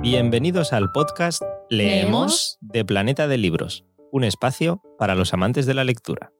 Bienvenidos al podcast Leemos de Planeta de Libros, un espacio para los amantes de la lectura.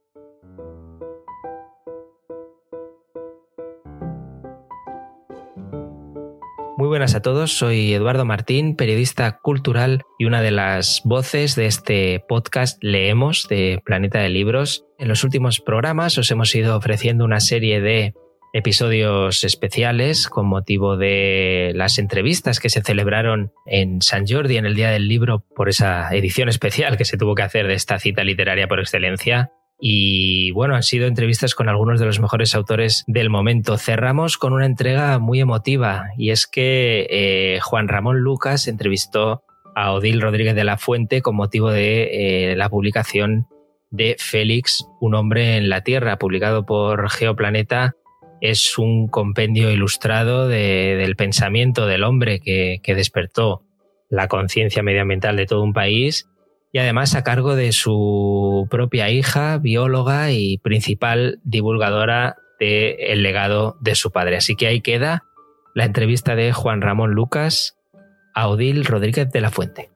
Muy buenas a todos, soy Eduardo Martín, periodista cultural y una de las voces de este podcast Leemos de Planeta de Libros. En los últimos programas os hemos ido ofreciendo una serie de episodios especiales con motivo de las entrevistas que se celebraron en San Jordi en el Día del Libro por esa edición especial que se tuvo que hacer de esta cita literaria por excelencia. Y bueno, han sido entrevistas con algunos de los mejores autores del momento. Cerramos con una entrega muy emotiva y es que eh, Juan Ramón Lucas entrevistó a Odil Rodríguez de la Fuente con motivo de eh, la publicación de Félix, un hombre en la Tierra, publicado por Geoplaneta es un compendio ilustrado del pensamiento del hombre que, despertó la conciencia medioambiental de todo un país y además a cargo de su propia hija, bióloga y principal divulgadora del legado de su padre. Así que ahí queda la entrevista de Juan Ramón Lucas a Odil Rodríguez de la Fuente.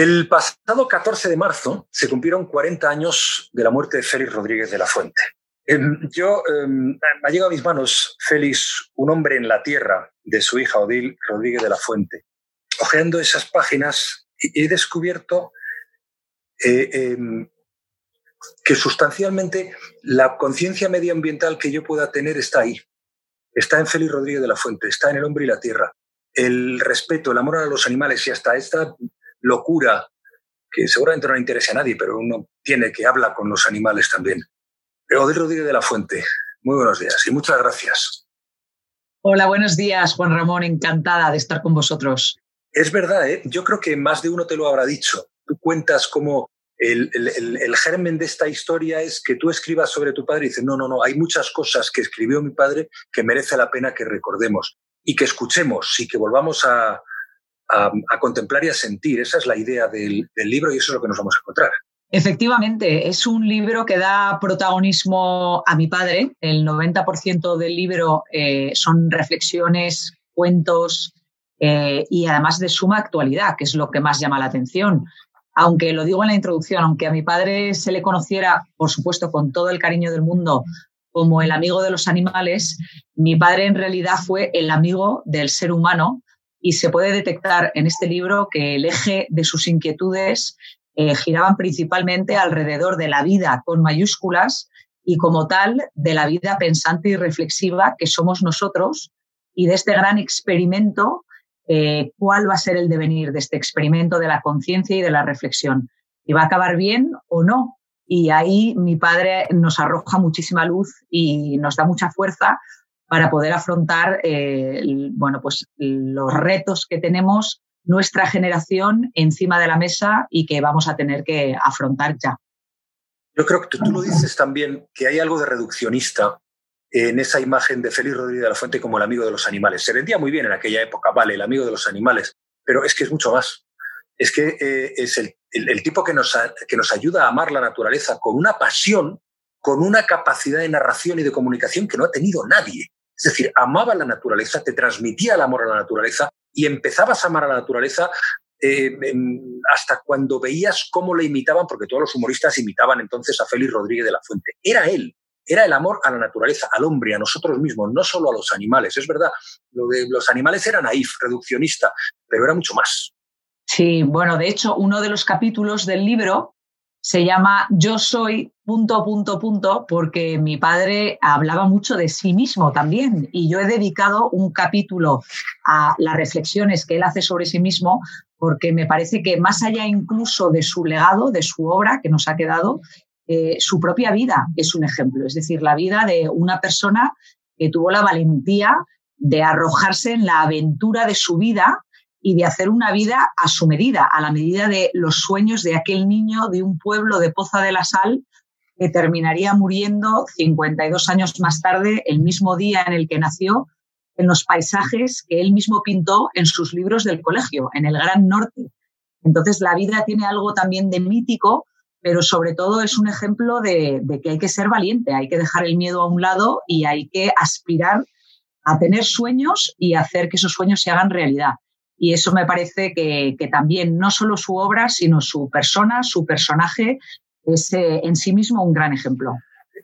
El pasado 14 de marzo se cumplieron 40 años de la muerte de Félix Rodríguez de la Fuente. Em, yo me ha llegado a mis manos Félix, un hombre en la tierra, de su hija Odil Rodríguez de la Fuente. Ojeando esas páginas, he descubierto eh, em, que sustancialmente la conciencia medioambiental que yo pueda tener está ahí. Está en Félix Rodríguez de la Fuente, está en el hombre y la tierra. El respeto, el amor a los animales y hasta esta locura que seguramente no le interesa a nadie, pero uno tiene que hablar con los animales también. Odil Rodríguez de la Fuente, muy buenos días y muchas gracias. Hola, buenos días, Juan Ramón, encantada de estar con vosotros. Es verdad, ¿eh? yo creo que más de uno te lo habrá dicho. Tú cuentas cómo el, el, germen de esta historia es que tú escribas sobre tu padre y dices, no, no, no, hay muchas cosas que escribió mi padre que merece la pena que recordemos y que escuchemos y que volvamos a, a, contemplar y a sentir. Esa es la idea del, libro y eso es lo que nos vamos a encontrar. Efectivamente, es un libro que da protagonismo a mi padre. El 90% del libro eh, son reflexiones, cuentos eh, y además de suma actualidad, que es lo que más llama la atención. Aunque lo digo en la introducción, aunque a mi padre se le conociera, por supuesto, con todo el cariño del mundo, como el amigo de los animales, mi padre en realidad fue el amigo del ser humano y se puede detectar en este libro que el eje de sus inquietudes eh, giraban principalmente alrededor de la vida con mayúsculas y como tal de la vida pensante y reflexiva que somos nosotros y de este gran experimento, eh, cuál va a ser el devenir de este experimento de la conciencia y de la reflexión. ¿Y va a acabar bien o no? Y ahí mi padre nos arroja muchísima luz y nos da mucha fuerza para poder afrontar eh, bueno, pues los retos que tenemos nuestra generación encima de la mesa y que vamos a tener que afrontar ya. Yo creo que tú, lo dices también, que hay algo de reduccionista en esa imagen de Félix Rodríguez de la Fuente como el amigo de los animales. Se vendía muy bien en aquella época, vale, el amigo de los animales, pero es que es mucho más. Es que eh, es el, tipo que nos, que nos ayuda a amar la naturaleza con una pasión, con una capacidad de narración y de comunicación que no ha tenido nadie. Es decir, amaba la naturaleza, te transmitía el amor a la naturaleza y empezabas a amar a la naturaleza eh, hasta cuando veías cómo le imitaban, porque todos los humoristas imitaban entonces a Félix Rodríguez de la Fuente. Era él, era el amor a la naturaleza, al hombre, a nosotros mismos, no solo a los animales. Es verdad, lo de los animales era naif, reduccionista, pero era mucho más. Sí, bueno, de hecho, uno de los capítulos del libro se llama Yo soy punto, punto, punto, porque mi padre hablaba mucho de sí mismo también y yo he dedicado un capítulo a las reflexiones que él hace sobre sí mismo porque me parece que más allá incluso de su legado, de su obra que nos ha quedado, eh, su propia vida es un ejemplo, es decir, la vida de una persona que tuvo la valentía de arrojarse en la aventura de su vida y de hacer una vida a su medida, a la medida de los sueños de aquel niño de un pueblo de Poza de la Sal que terminaría muriendo 52 años más tarde, el mismo día en el que nació, en los paisajes que él mismo pintó en sus libros del colegio, en el Gran Norte. Entonces la vida tiene algo también de mítico pero sobre todo es un ejemplo de, que hay que ser valiente, hay que dejar el miedo a un lado y hay que aspirar a tener sueños y hacer que esos sueños se hagan realidad. Y eso me parece que, también no solo su obra, sino su persona, su personaje, es eh, en sí mismo un gran ejemplo.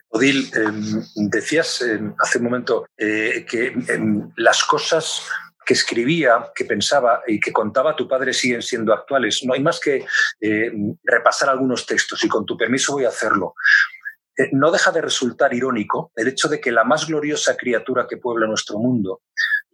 Odil, em, decías em, hace un momento eh, que em, las cosas que escribía, que pensaba y que contaba tu padre siguen siendo actuales. No hay más que eh, repasar algunos textos y con tu permiso voy a hacerlo. Eh, no deja de resultar irónico el hecho de que la más gloriosa criatura que puebla nuestro mundo,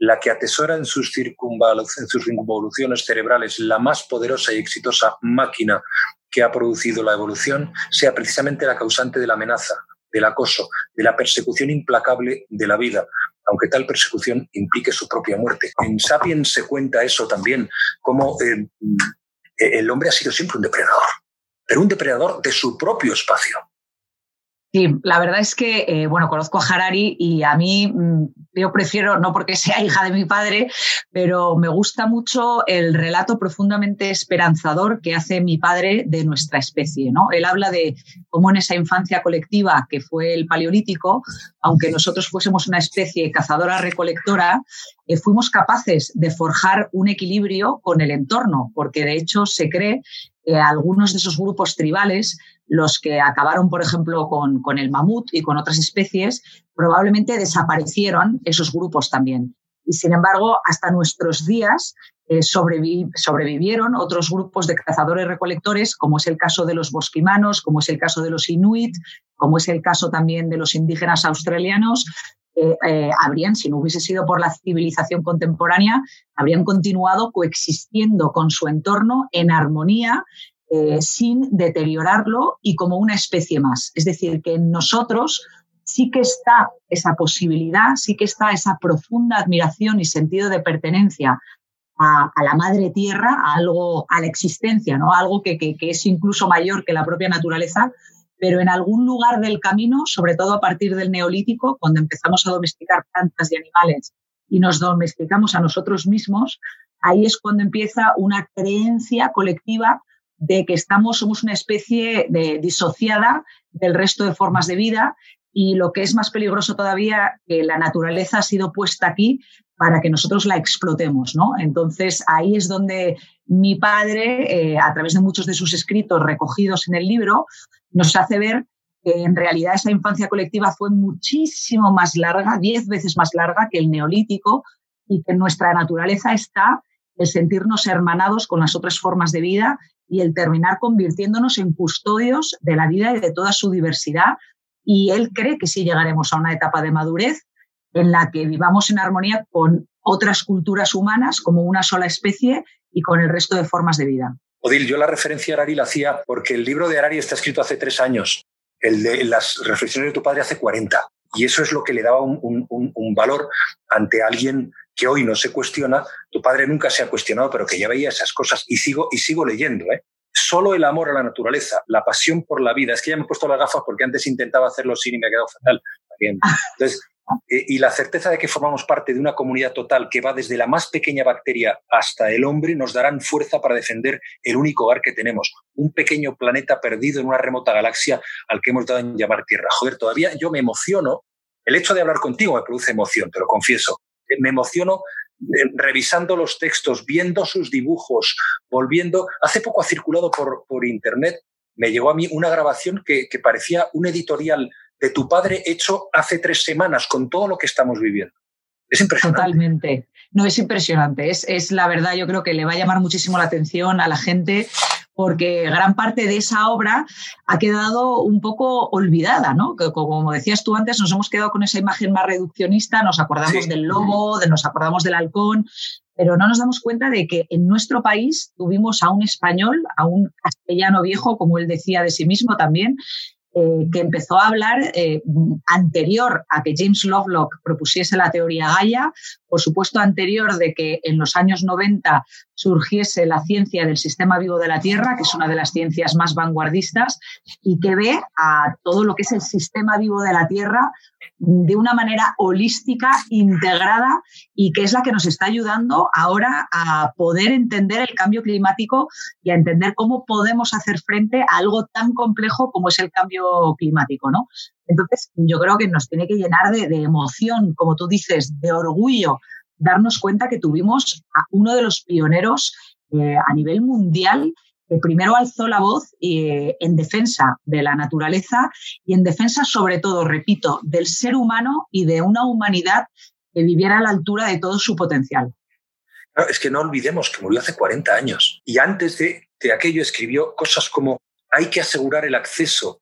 la que atesora en sus, en sus circunvoluciones cerebrales la más poderosa y exitosa máquina que ha producido la evolución, sea precisamente la causante de la amenaza, del acoso, de la persecución implacable de la vida, aunque tal persecución implique su propia muerte. En Sapiens se cuenta eso también, como eh, el hombre ha sido siempre un depredador, pero un depredador de su propio espacio. Sí, la verdad es que, eh, bueno, conozco a Harari y a mí mm, yo prefiero, no porque sea hija de mi padre, pero me gusta mucho el relato profundamente esperanzador que hace mi padre de nuestra especie, ¿no? Él habla de cómo en esa infancia colectiva que fue el paleolítico, aunque nosotros fuésemos una especie cazadora-recolectora, eh, fuimos capaces de forjar un equilibrio con el entorno, porque de hecho se cree que algunos de esos grupos tribales los que acabaron, por ejemplo, con, el mamut y con otras especies, probablemente desaparecieron esos grupos también. Y sin embargo, hasta nuestros días eh, sobrevivieron otros grupos de cazadores-recolectores, como es el caso de los bosquimanos, como es el caso de los inuit, como es el caso también de los indígenas australianos, eh, habrían, si no hubiese sido por la civilización contemporánea, habrían continuado coexistiendo con su entorno en armonía eh, sin deteriorarlo y como una especie más. Es decir, que en nosotros sí que está esa posibilidad, sí que está esa profunda admiración y sentido de pertenencia a, la madre tierra, a algo, a la existencia, ¿no? algo que, que, es incluso mayor que la propia naturaleza, pero en algún lugar del camino, sobre todo a partir del neolítico, cuando empezamos a domesticar plantas y animales y nos domesticamos a nosotros mismos, ahí es cuando empieza una creencia colectiva de que estamos, somos una especie de, disociada del resto de formas de vida y lo que es más peligroso todavía, que la naturaleza ha sido puesta aquí para que nosotros la explotemos, ¿no? Entonces ahí es donde mi padre, eh, a través de muchos de sus escritos recogidos en el libro, nos hace ver que en realidad esa infancia colectiva fue muchísimo más larga, diez veces más larga que el neolítico, y que en nuestra naturaleza está el sentirnos hermanados con las otras formas de vida y el terminar convirtiéndonos en custodios de la vida y de toda su diversidad. Y él cree que sí llegaremos a una etapa de madurez en la que vivamos en armonía con otras culturas humanas como una sola especie y con el resto de formas de vida. Odil, yo la referencia a Arari la hacía porque el libro de Arari está escrito hace tres años, el de las reflexiones de tu padre hace 40. Y eso es lo que le daba un, un valor ante alguien que hoy no se cuestiona, tu padre nunca se ha cuestionado, pero que ya veía esas cosas y sigo, y sigo leyendo. ¿eh? Solo el amor a la naturaleza, la pasión por la vida. Es que ya me he puesto las gafas porque antes intentaba hacerlo sin y me ha quedado fatal. Entonces, eh, y la certeza de que formamos parte de una comunidad total que va desde la más pequeña bacteria hasta el hombre nos darán fuerza para defender el único hogar que tenemos, un pequeño planeta perdido en una remota galaxia al que hemos dado en llamar Tierra. Joder, todavía yo me emociono. El hecho de hablar contigo me produce emoción, te lo confieso me emociono eh, revisando los textos, viendo sus dibujos, volviendo. Hace poco ha circulado por, por internet, me llegó a mí una grabación que, parecía un editorial de tu padre hecho hace tres semanas con todo lo que estamos viviendo. Es impresionante. Totalmente. No, es impresionante. Es, es la verdad, yo creo que le va a llamar muchísimo la atención a la gente porque gran parte de esa obra ha quedado un poco olvidada, ¿no? Que, como decías tú antes, nos hemos quedado con esa imagen más reduccionista, nos acordamos del lobo, de, nos acordamos del halcón, pero no nos damos cuenta de que en nuestro país tuvimos a un español, a un castellano viejo, como él decía de sí mismo también, eh, que empezó a hablar eh, anterior a que James Lovelock propusiese la teoría Gaia, por supuesto, anterior de que en los años 90 surgiese la ciencia del sistema vivo de la Tierra, que es una de las ciencias más vanguardistas, y que ve a todo lo que es el sistema vivo de la Tierra de una manera holística, integrada, y que es la que nos está ayudando ahora a poder entender el cambio climático y a entender cómo podemos hacer frente a algo tan complejo como es el cambio climático, ¿no? Entonces, yo creo que nos tiene que llenar de, emoción, como tú dices, de orgullo, darnos cuenta que tuvimos a uno de los pioneros eh, a nivel mundial que primero alzó la voz eh, en defensa de la naturaleza y en defensa, sobre todo, repito, del ser humano y de una humanidad que viviera a la altura de todo su potencial. es que no olvidemos que murió hace 40 años y antes de, aquello escribió cosas como hay que asegurar el acceso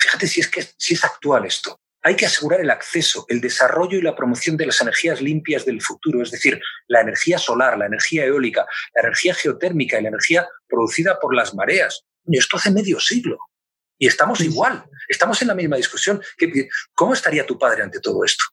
fíjate si es que si es actual esto. Hay que asegurar el acceso, el desarrollo y la promoción de las energías limpias del futuro, es decir, la energía solar, la energía eólica, la energía geotérmica y la energía producida por las mareas. Y esto hace medio siglo. Y estamos igual, estamos en la misma discusión. ¿Cómo estaría tu padre ante todo esto?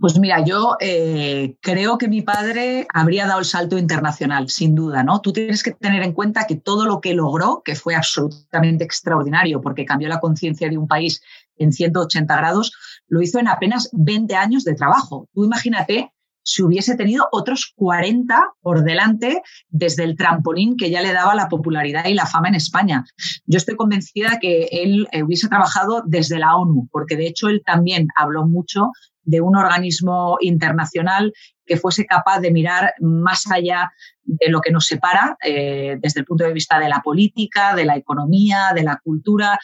Pues mira, yo eh, creo que mi padre habría dado el salto internacional, sin duda, ¿no? Tú tienes que tener en cuenta que todo lo que logró, que fue absolutamente extraordinario, porque cambió la conciencia de un país en 180 grados, lo hizo en apenas 20 años de trabajo. Tú imagínate si hubiese tenido otros 40 por delante desde el trampolín que ya le daba la popularidad y la fama en España. Yo estoy convencida que él eh, hubiese trabajado desde la ONU, porque de hecho él también habló mucho de un organismo internacional que fuese capaz de mirar más allá de lo que nos separa eh, desde el punto de vista de la política, de la economía, de la cultura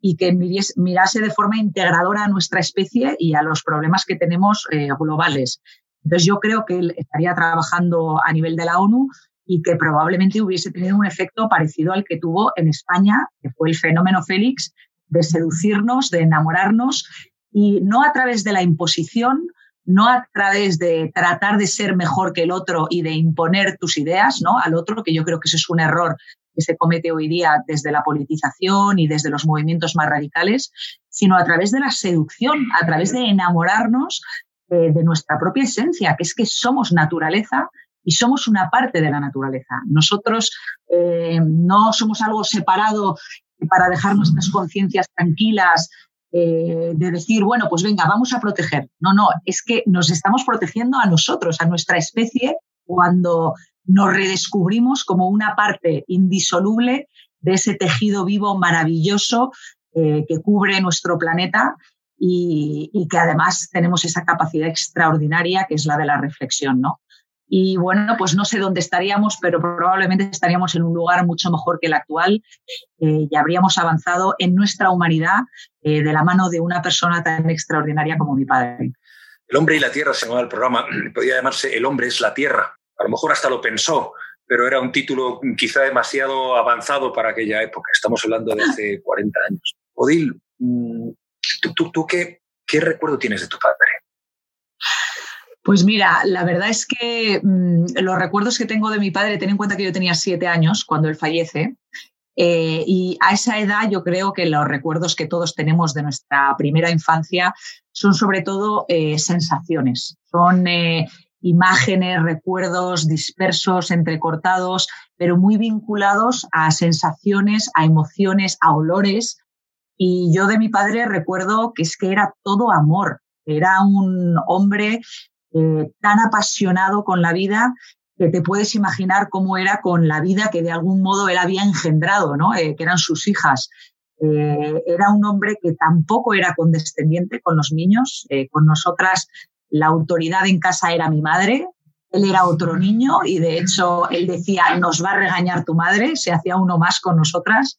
y que mirase de forma integradora a nuestra especie y a los problemas que tenemos eh, globales. Entonces yo creo que él estaría trabajando a nivel de la ONU y que probablemente hubiese tenido un efecto parecido al que tuvo en España, que fue el fenómeno Félix, de seducirnos, de enamorarnos y no a través de la imposición, no a través de tratar de ser mejor que el otro y de imponer tus ideas ¿no? al otro, que yo creo que ese es un error que se comete hoy día desde la politización y desde los movimientos más radicales, sino a través de la seducción, a través de enamorarnos eh, de nuestra propia esencia, que es que somos naturaleza y somos una parte de la naturaleza. Nosotros eh, no somos algo separado para dejar nuestras conciencias tranquilas eh, de decir, bueno, pues venga, vamos a proteger. No, no, es que nos estamos protegiendo a nosotros, a nuestra especie, cuando nos redescubrimos como una parte indisoluble de ese tejido vivo maravilloso eh, que cubre nuestro planeta y, y, que además tenemos esa capacidad extraordinaria que es la de la reflexión, ¿no? Y bueno, pues no sé dónde estaríamos, pero probablemente estaríamos en un lugar mucho mejor que el actual eh, y habríamos avanzado en nuestra humanidad eh, de la mano de una persona tan extraordinaria como mi padre. El hombre y la tierra se llamaba el programa, podía llamarse El hombre es la tierra. A lo mejor hasta lo pensó, pero era un título quizá demasiado avanzado para aquella época. Estamos hablando de hace 40 años. Odil, mm, ¿tú, tú, qué, qué recuerdo tienes de tu padre? Pues mira, la verdad es que mm, los recuerdos que tengo de mi padre, ten en cuenta que yo tenía siete años cuando él fallece, eh, y a esa edad yo creo que los recuerdos que todos tenemos de nuestra primera infancia son sobre todo eh, sensaciones, son eh, imágenes, recuerdos dispersos, entrecortados, pero muy vinculados a sensaciones, a emociones, a olores. Y yo de mi padre recuerdo que es que era todo amor, era un hombre eh, tan apasionado con la vida que te puedes imaginar cómo era con la vida que de algún modo él había engendrado, ¿no? Eh, que eran sus hijas. Eh, era un hombre que tampoco era condescendiente con los niños. con nosotras la autoridad en casa era mi madre, él era otro niño y de hecho él decía, nos va a regañar tu madre, se hacía uno más con nosotras.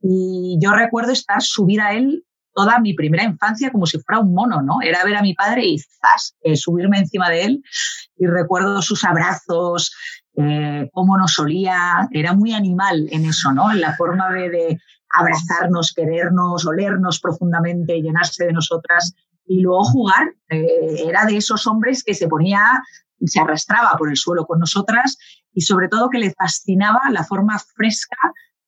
Y yo recuerdo estar subida a él toda mi primera infancia como si fuera un mono, ¿no? Era ver a mi padre y. Eh, subirme encima de él y recuerdo sus abrazos, eh, cómo nos olía, era muy animal en eso, ¿no? En la forma de, abrazarnos, querernos, olernos profundamente, llenarse de nosotras y luego jugar. Eh, era de esos hombres que se ponía, se arrastraba por el suelo con nosotras y sobre todo que le fascinaba la forma fresca,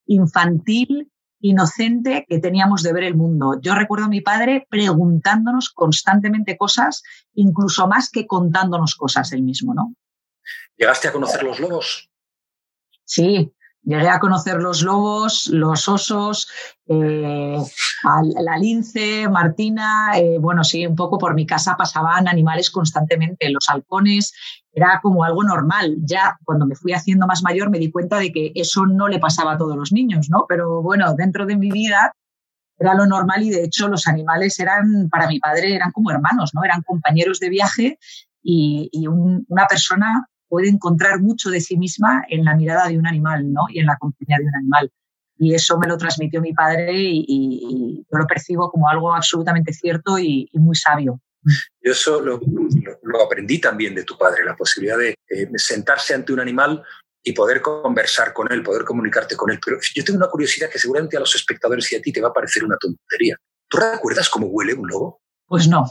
infantil, inocente que teníamos de ver el mundo. Yo recuerdo a mi padre preguntándonos constantemente cosas, incluso más que contándonos cosas él mismo, ¿no? ¿Llegaste a conocer los lobos? Sí, Llegué a conocer los lobos, los osos, eh, la lince, Martina. Eh, bueno, sí, un poco por mi casa pasaban animales constantemente, los halcones. Era como algo normal. Ya cuando me fui haciendo más mayor me di cuenta de que eso no le pasaba a todos los niños, ¿no? Pero bueno, dentro de mi vida era lo normal y de hecho los animales eran, para mi padre, eran como hermanos, ¿no? Eran compañeros de viaje y, una persona puede encontrar mucho de sí misma en la mirada de un animal ¿no? y en la compañía de un animal. Y eso me lo transmitió mi padre y, yo lo percibo como algo absolutamente cierto y, muy sabio. Yo eso lo, aprendí también de tu padre, la posibilidad de eh, sentarse ante un animal y poder conversar con él, poder comunicarte con él. Pero yo tengo una curiosidad que seguramente a los espectadores y a ti te va a parecer una tontería. ¿Tú recuerdas cómo huele un lobo? Pues no,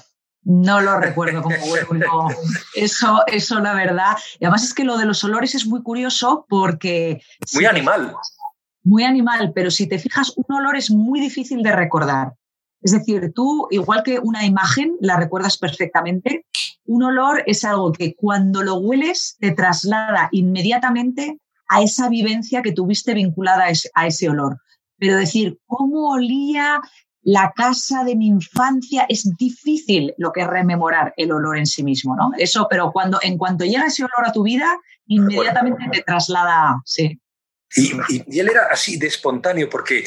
no lo recuerdo como huevo. Eso, eso la verdad. Y además es que lo de los olores es muy curioso porque... Muy animal. Muy animal, pero si te fijas, un olor es muy difícil de recordar. Es decir, tú, igual que una imagen, la recuerdas perfectamente, un olor es algo que cuando lo hueles te traslada inmediatamente a esa vivencia que tuviste vinculada a ese olor. Pero decir, ¿cómo olía la casa de mi infancia es difícil lo que es rememorar el olor en sí mismo, ¿no? Eso, pero cuando en cuanto llega ese olor a tu vida, inmediatamente te traslada, sí. Y, él era así de espontáneo porque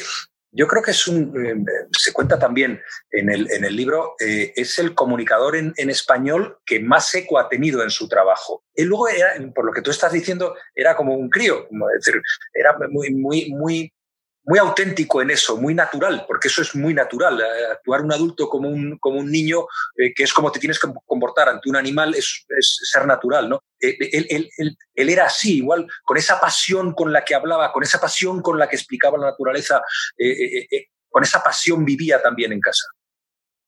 yo creo que es un, eh, se cuenta también en el, en el libro, eh, es el comunicador en, en, español que más eco ha tenido en su trabajo. Él luego era, por lo que tú estás diciendo, era como un crío, es decir, era muy, muy, muy muy auténtico en eso, muy natural, porque eso es muy natural. Eh, actuar un adulto como un, como un niño, eh, que es como te tienes que comportar ante un animal, es, ser natural, ¿no? Eh, él, él, era así, igual, con esa pasión con la que hablaba, con esa pasión con la que explicaba la naturaleza, con esa pasión vivía también en casa.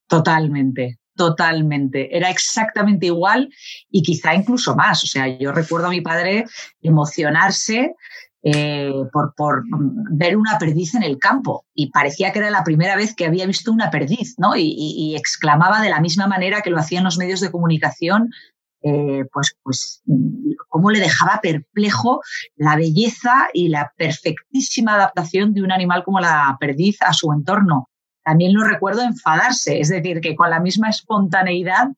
Totalmente, totalmente. Era exactamente igual y quizá incluso más. O sea, yo recuerdo a mi padre emocionarse eh, por, por, ver una perdiz en el campo y parecía que era la primera vez que había visto una perdiz, ¿no? Y, exclamaba de la misma manera que lo hacían los medios de comunicación, eh, pues, pues cómo le dejaba perplejo la belleza y la perfectísima adaptación de un animal como la perdiz a su entorno. También lo recuerdo enfadarse, es decir, que con la misma espontaneidad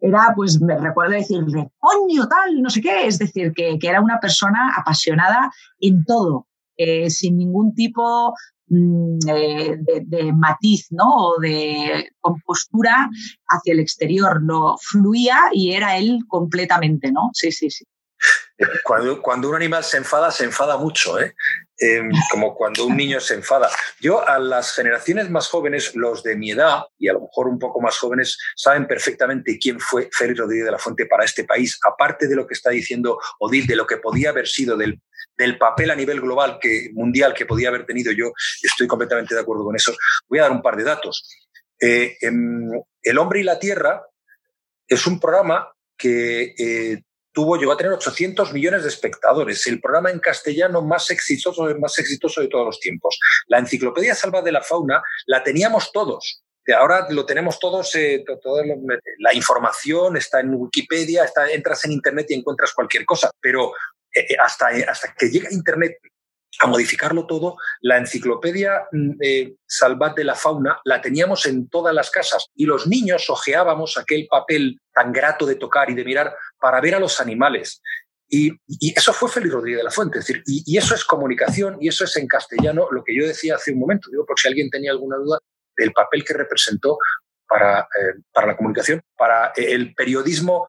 era, pues me recuerdo decirle, coño, tal, no sé qué, es decir, que, era una persona apasionada en todo, eh, sin ningún tipo mm, de, matiz, ¿no? O de compostura hacia el exterior, lo fluía y era él completamente, ¿no? Sí, sí, sí. Cuando, un animal se enfada, se enfada mucho, ¿eh? Em, como cuando un niño se enfada. Yo a las generaciones más jóvenes, los de mi edad, y a lo mejor un poco más jóvenes, saben perfectamente quién fue Félix Rodríguez de la Fuente para este país, aparte de lo que está diciendo Odil, de lo que podía haber sido, del, del papel a nivel global, que, mundial que podía haber tenido yo, estoy completamente de acuerdo con eso. Voy a dar un par de datos. Eh, em, El hombre y la tierra es un programa que eh, tuvo, llegó a tener 800 millones de espectadores, el programa en castellano más exitoso, más exitoso de todos los tiempos. La Enciclopedia Salva de la Fauna la teníamos todos. Ahora lo tenemos todos, eh, la información está en Wikipedia, está, entras en Internet y encuentras cualquier cosa, pero eh, eh, hasta, hasta que llega Internet a modificarlo todo, la enciclopedia mm, eh, Salvat de la Fauna la teníamos en todas las casas y los niños ojeábamos aquel papel tan grato de tocar y de mirar para ver a los animales. Y, eso fue Félix Rodríguez de la Fuente, es decir, y, eso es comunicación y eso es en castellano lo que yo decía hace un momento, digo, por si alguien tenía alguna duda, del papel que representó para, eh, para la comunicación, para el periodismo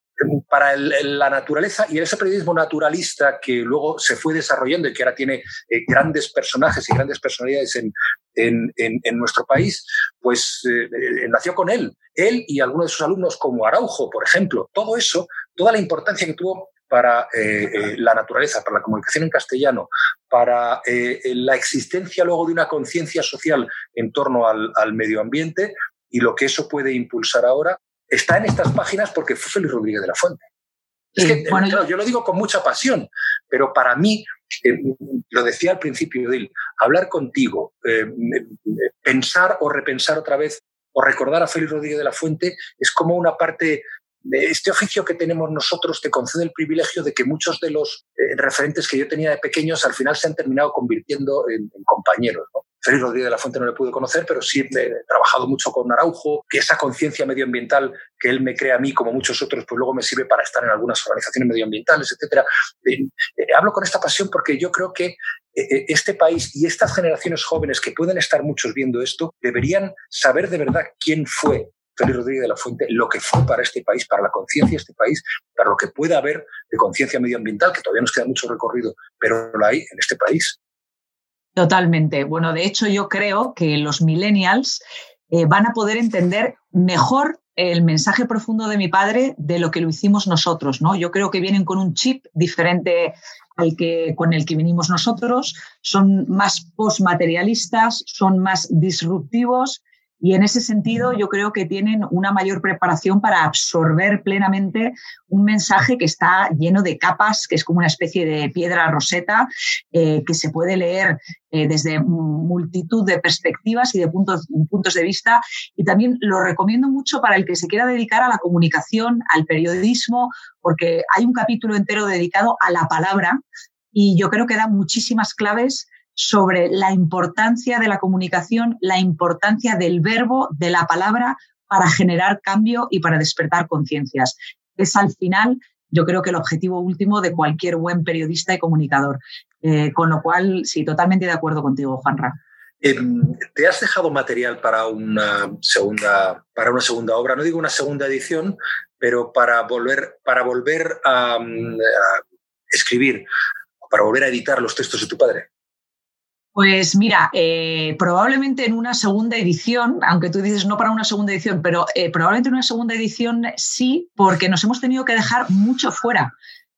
para la naturaleza y ese periodismo naturalista que luego se fue desarrollando y que ahora tiene eh, grandes personajes y grandes personalidades en, en, nuestro país, pues eh, eh, nació con él. Él y algunos de sus alumnos como Araujo, por ejemplo. Todo eso, toda la importancia que tuvo para la naturaleza, para la comunicación en castellano, para la existencia luego de una conciencia social en torno al, al medio ambiente y lo que eso puede impulsar ahora, está en estas páginas porque fue Félix Rodríguez de la Fuente. Es que, bueno, yo lo digo con mucha pasión, pero para mí, eh, lo decía al principio, Dil, hablar contigo, eh, pensar o repensar otra vez o recordar a Félix Rodríguez de la Fuente es como una parte de este oficio que tenemos nosotros te concede el privilegio de que muchos de los eh, referentes que yo tenía de pequeños al final se han terminado convirtiendo en, en compañeros. ¿no? Félix Rodríguez de la Fuente no le pude conocer, pero sí he trabajado mucho con Araujo, que esa conciencia medioambiental que él me crea a mí, como muchos otros, pues luego me sirve para estar en algunas organizaciones medioambientales, etc. Eh, eh, hablo con esta pasión porque yo creo que eh, este país y estas generaciones jóvenes que pueden estar muchos viendo esto, deberían saber de verdad quién fue Félix Rodríguez de la Fuente, lo que fue para este país, para la conciencia de este país, para lo que pueda haber de conciencia medioambiental, que todavía nos queda mucho recorrido, pero lo hay en este país. Totalmente. Bueno, de hecho yo creo que los millennials eh, van a poder entender mejor el mensaje profundo de mi padre de lo que lo hicimos nosotros, ¿no? Yo creo que vienen con un chip diferente al que con el que vinimos nosotros, son más postmaterialistas, son más disruptivos y en ese sentido, yo creo que tienen una mayor preparación para absorber plenamente un mensaje que está lleno de capas, que es como una especie de piedra roseta, eh, que se puede leer eh, desde multitud de perspectivas y de puntos, puntos de vista. Y también lo recomiendo mucho para el que se quiera dedicar a la comunicación, al periodismo, porque hay un capítulo entero dedicado a la palabra y yo creo que da muchísimas claves sobre la importancia de la comunicación, la importancia del verbo, de la palabra, para generar cambio y para despertar conciencias. Es al final, yo creo que el objetivo último de cualquier buen periodista y comunicador. Eh, con lo cual, sí, totalmente de acuerdo contigo, Juanra. Em, ¿Te has dejado material para una segunda, para una segunda obra? No digo una segunda edición, pero para volver, para volver a, a escribir, para volver a editar los textos de tu padre. Pues mira, eh, probablemente en una segunda edición, aunque tú dices no para una segunda edición, pero eh, probablemente en una segunda edición sí, porque nos hemos tenido que dejar mucho fuera.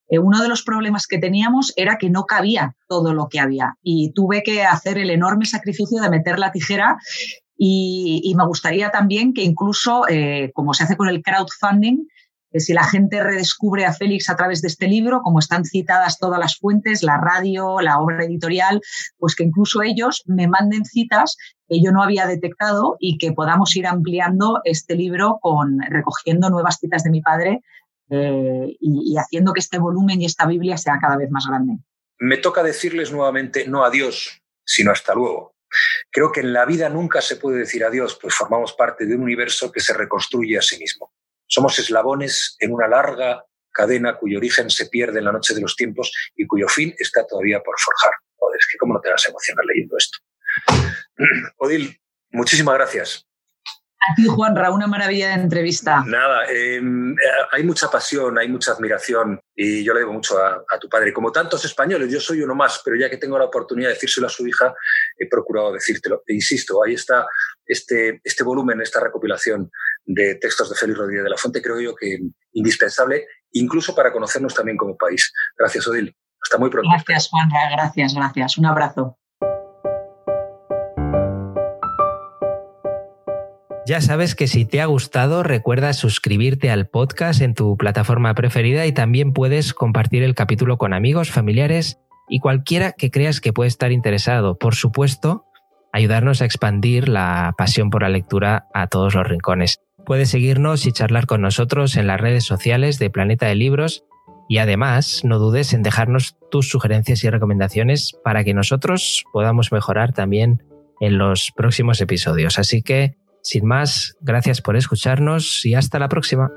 Eh, uno de los problemas que teníamos era que no cabía todo lo que había y tuve que hacer el enorme sacrificio de meter la tijera y, me gustaría también que incluso, como se hace con el crowdfunding, si la gente redescubre a Félix a través de este libro, como están citadas todas las fuentes, la radio, la obra editorial, pues que incluso ellos me manden citas que yo no había detectado y que podamos ir ampliando este libro con recogiendo nuevas citas de mi padre eh, y, y haciendo que este volumen y esta Biblia sea cada vez más grande. Me toca decirles nuevamente no adiós, sino hasta luego. Creo que en la vida nunca se puede decir adiós, pues formamos parte de un universo que se reconstruye a sí mismo. Somos eslabones en una larga cadena cuyo origen se pierde en la noche de los tiempos y cuyo fin está todavía por forjar. Joder, es que cómo no te vas a emocionar leyendo esto. Odil, muchísimas gracias. A ti, Juanra, una maravilla de entrevista. Nada, eh, hay mucha pasión, hay mucha admiración y yo le debo mucho a, a, tu padre. Como tantos españoles, yo soy uno más, pero ya que tengo la oportunidad de decírselo a su hija, he procurado decírtelo. E insisto, ahí está este, este volumen, esta recopilación de textos de Félix Rodríguez de la Fuente, creo yo que indispensable, incluso para conocernos también como país. Gracias, Odil. Hasta muy pronto. Gracias, Juanra. Gracias, gracias. Un abrazo. Ya sabes que si te ha gustado, recuerda suscribirte al podcast en tu plataforma preferida y también puedes compartir el capítulo con amigos, familiares y cualquiera que creas que puede estar interesado. Por supuesto, ayudarnos a expandir la pasión por la lectura a todos los rincones. Puedes seguirnos y charlar con nosotros en las redes sociales de Planeta de Libros y además no dudes en dejarnos tus sugerencias y recomendaciones para que nosotros podamos mejorar también en los próximos episodios. Así que, sin más, gracias por escucharnos y hasta la próxima.